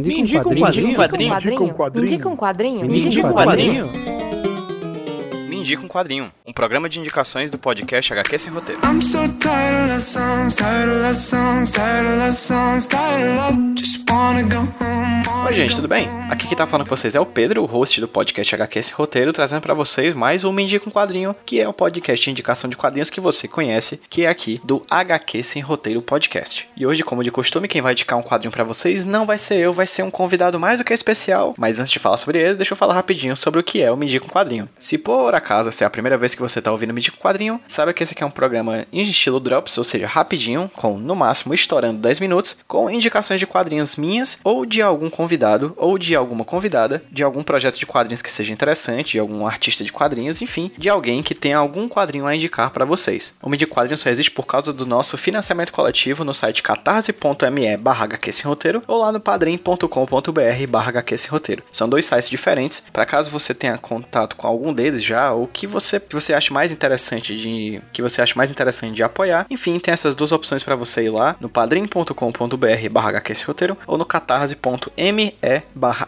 Me indica um quadrinho. Me indica um quadrinho. Me indica um quadrinho. Me indica um quadrinho. Me indica um quadrinho. Me indica um quadrinho. Um programa de indicações do podcast HQ Sem Roteiro. I'm so tired of love songs, tired of love songs, tired of love songs, tired of love. Just Oi, gente, tudo bem? Aqui quem tá falando com vocês é o Pedro, o host do podcast HQ Sem Roteiro, trazendo pra vocês mais um Me Indica um Quadrinho, que é o podcast de indicação de quadrinhos que você conhece, que é aqui do HQ Sem Roteiro Podcast. E hoje, como de costume, quem vai indicar um quadrinho pra vocês não vai ser eu, vai ser um convidado mais do que especial. Mas antes de falar sobre ele, deixa eu falar rapidinho sobre o que é o Me Indica um Quadrinho. Se por acaso essa é a primeira vez que você tá ouvindo Me Indica um Quadrinho, saiba que esse aqui é um programa em estilo Drops, ou seja, rapidinho, com no máximo estourando 10 minutos, com indicações de quadrinhos minhas ou de algum convidado ou de alguma convidada, de algum projeto de quadrinhos que seja interessante, de algum artista de quadrinhos, enfim, de alguém que tenha algum quadrinho a indicar para vocês. O Mídia Quadrinhos só existe por causa do nosso financiamento coletivo no site catarse.me barra roteiro ou lá no padrim.com.br barra roteiro. São dois sites diferentes, para caso você tenha contato com algum deles já, ou que você, que você ache mais interessante de que você ache mais interessante de apoiar, enfim, tem essas duas opções para você ir lá no padrim.com.br barra roteiro ou no catarse.me barra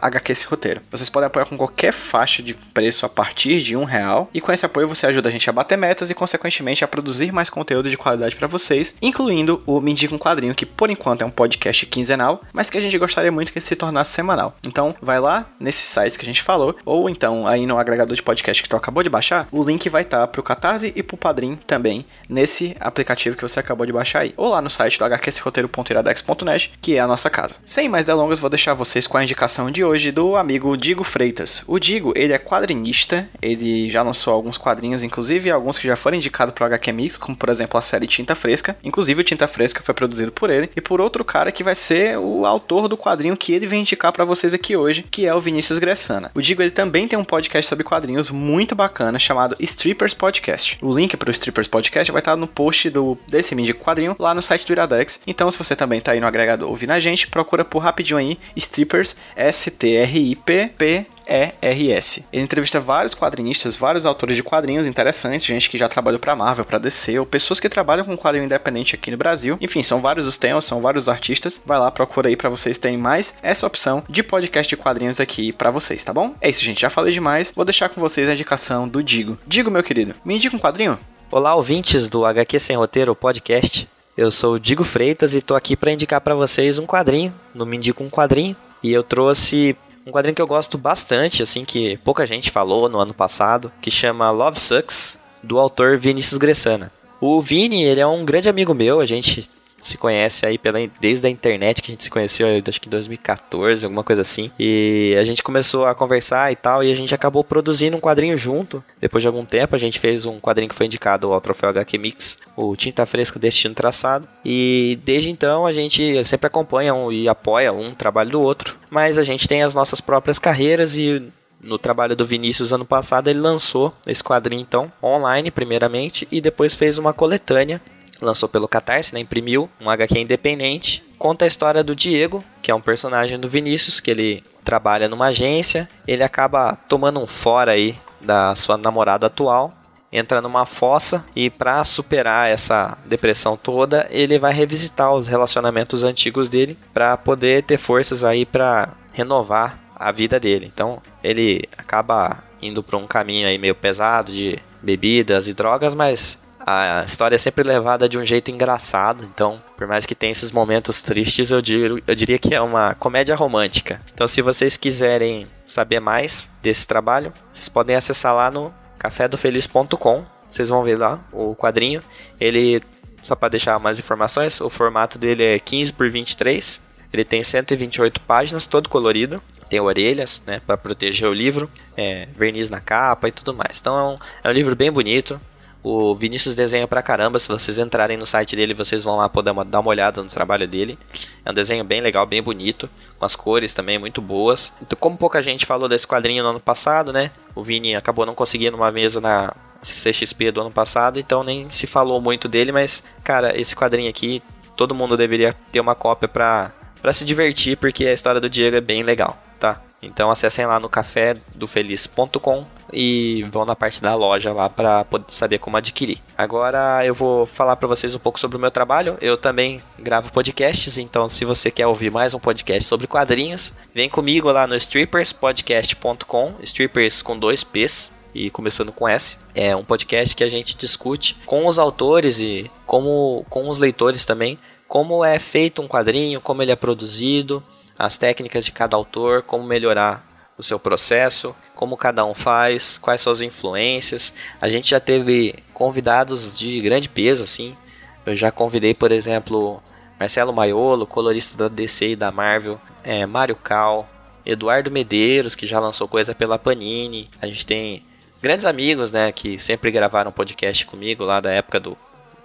roteiro. Vocês podem apoiar com qualquer faixa de preço a partir de um real e com esse apoio você ajuda a gente a bater metas e consequentemente a produzir mais conteúdo de qualidade para vocês, incluindo o Me Indica um Quadrinho, que por enquanto é um podcast quinzenal, mas que a gente gostaria muito que se tornasse semanal. Então vai lá nesses sites que a gente falou, ou então aí no agregador de podcast que tu acabou de baixar, o link vai estar tá pro Catarse e pro Padrim também nesse aplicativo que você acabou de baixar aí, ou lá no site do hqsroteiro.iradex.net, que é a nossa casa. Sem mais delongas, vou deixar vocês com a indicação de hoje do amigo Digo Freitas. O Digo, ele é quadrinista, ele já lançou alguns quadrinhos, inclusive alguns que já foram indicados pro HQ Mix, como por exemplo a série Tinta Fresca. Inclusive o Tinta Fresca foi produzido por ele e por outro cara que vai ser o autor do quadrinho que ele vem indicar para vocês aqui hoje, que é o Vinícius Gressana. O Digo, ele também tem um podcast sobre quadrinhos muito bacana chamado Strippers Podcast. O link pro Strippers Podcast vai estar no post do desse mídia quadrinho lá no site do Iradex. Então, se você também tá aí no agregador ouvindo a gente, procura por rapidinho aí Strippers S T R I P P ERS. Ele entrevista vários quadrinistas, vários autores de quadrinhos interessantes, gente que já trabalhou para Marvel, para DC, ou pessoas que trabalham com quadrinho independente aqui no Brasil. Enfim, são vários os temas, são vários artistas. Vai lá, procura aí para vocês terem mais essa opção de podcast de quadrinhos aqui para vocês, tá bom? É isso, gente, já falei demais. Vou deixar com vocês a indicação do Digo. Digo, meu querido, me indica um quadrinho? Olá, ouvintes do HQ Sem Roteiro podcast. Eu sou o Digo Freitas e tô aqui para indicar para vocês um quadrinho, no Me Indica um Quadrinho, e eu trouxe um quadrinho que eu gosto bastante, assim, que pouca gente falou no ano passado, que chama Love Sucks, do autor Vinícius Gressana. O Vini, ele é um grande amigo meu, a gente se conhece aí pela, desde a internet que a gente se conheceu, acho que em 2014, alguma coisa assim. E a gente começou a conversar e tal, e a gente acabou produzindo um quadrinho junto. Depois de algum tempo, a gente fez um quadrinho que foi indicado ao Troféu HQ Mix, o Tinta Fresca Destino Traçado. E desde então a gente sempre acompanha um, e apoia um trabalho do outro. Mas a gente tem as nossas próprias carreiras e no trabalho do Vinícius ano passado, ele lançou esse quadrinho então online primeiramente e depois fez uma coletânea lançou pelo Catarse, né, imprimiu um HQ independente, conta a história do Diego, que é um personagem do Vinícius, que ele trabalha numa agência, ele acaba tomando um fora aí da sua namorada atual, entra numa fossa e para superar essa depressão toda, ele vai revisitar os relacionamentos antigos dele para poder ter forças aí para renovar a vida dele. Então, ele acaba indo para um caminho aí meio pesado de bebidas e drogas, mas a história é sempre levada de um jeito engraçado, então, por mais que tenha esses momentos tristes, eu, dir, eu diria que é uma comédia romântica. Então, se vocês quiserem saber mais desse trabalho, vocês podem acessar lá no cafedofeliz.com. Vocês vão ver lá o quadrinho. Ele, só para deixar mais informações, o formato dele é 15 por 23. Ele tem 128 páginas, todo colorido tem orelhas, né, para proteger o livro, é, verniz na capa e tudo mais. Então é um, é um livro bem bonito, o Vinícius desenha pra caramba. Se vocês entrarem no site dele, vocês vão lá poder dar uma olhada no trabalho dele. É um desenho bem legal, bem bonito, com as cores também muito boas. Então, como pouca gente falou desse quadrinho no ano passado, né? O Vini acabou não conseguindo uma mesa na CCXP do ano passado, então nem se falou muito dele, mas cara, esse quadrinho aqui, todo mundo deveria ter uma cópia pra, pra se divertir, porque a história do Diego é bem legal, tá? Então acessem lá no cafédofeliz.com e vão na parte da loja lá para poder saber como adquirir. Agora eu vou falar para vocês um pouco sobre o meu trabalho. Eu também gravo podcasts, então se você quer ouvir mais um podcast sobre quadrinhos, vem comigo lá no stripperspodcast.com, strippers com dois P's e começando com S. É um podcast que a gente discute com os autores e como com os leitores também como é feito um quadrinho, como ele é produzido, as técnicas de cada autor, como melhorar o seu processo, como cada um faz, quais são as influências. A gente já teve convidados de grande peso, assim. Eu já convidei, por exemplo, Marcelo Maiolo, colorista da DC e da Marvel, é, Mário Cal, Eduardo Medeiros, que já lançou coisa pela Panini. A gente tem grandes amigos, né, que sempre gravaram podcast comigo lá da época do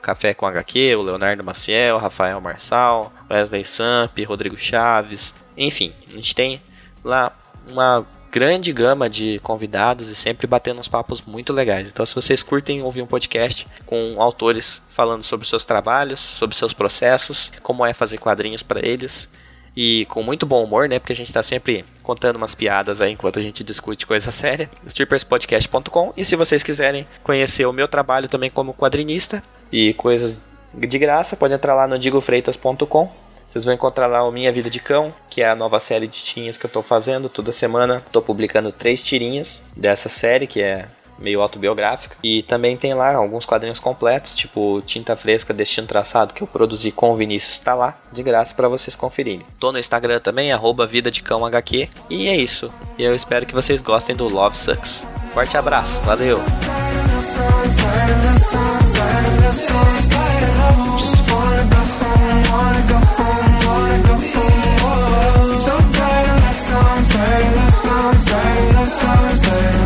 Café com HQ, o Leonardo Maciel, Rafael Marçal, Wesley Samp, Rodrigo Chaves, enfim, a gente tem lá uma grande gama de convidados e sempre batendo uns papos muito legais. Então, se vocês curtem ouvir um podcast com autores falando sobre seus trabalhos, sobre seus processos, como é fazer quadrinhos para eles, e com muito bom humor, né? Porque a gente está sempre contando umas piadas aí enquanto a gente discute coisa séria. stripperspodcast.com e se vocês quiserem conhecer o meu trabalho também como quadrinista e coisas de graça, pode entrar lá no digofreitas.com. Vocês vão encontrar lá o Minha Vida de Cão, que é a nova série de tirinhas que eu estou fazendo. Toda semana estou publicando três tirinhas dessa série, que é meio autobiográfica. E também tem lá alguns quadrinhos completos, tipo Tinta Fresca, Destino Traçado, que eu produzi com o Vinícius, está lá, de graça para vocês conferirem. Tô no Instagram também, arroba Vida de Cão HQ. E é isso. E eu espero que vocês gostem do Love Sucks. Forte abraço, valeu! songs, love songs, love songs,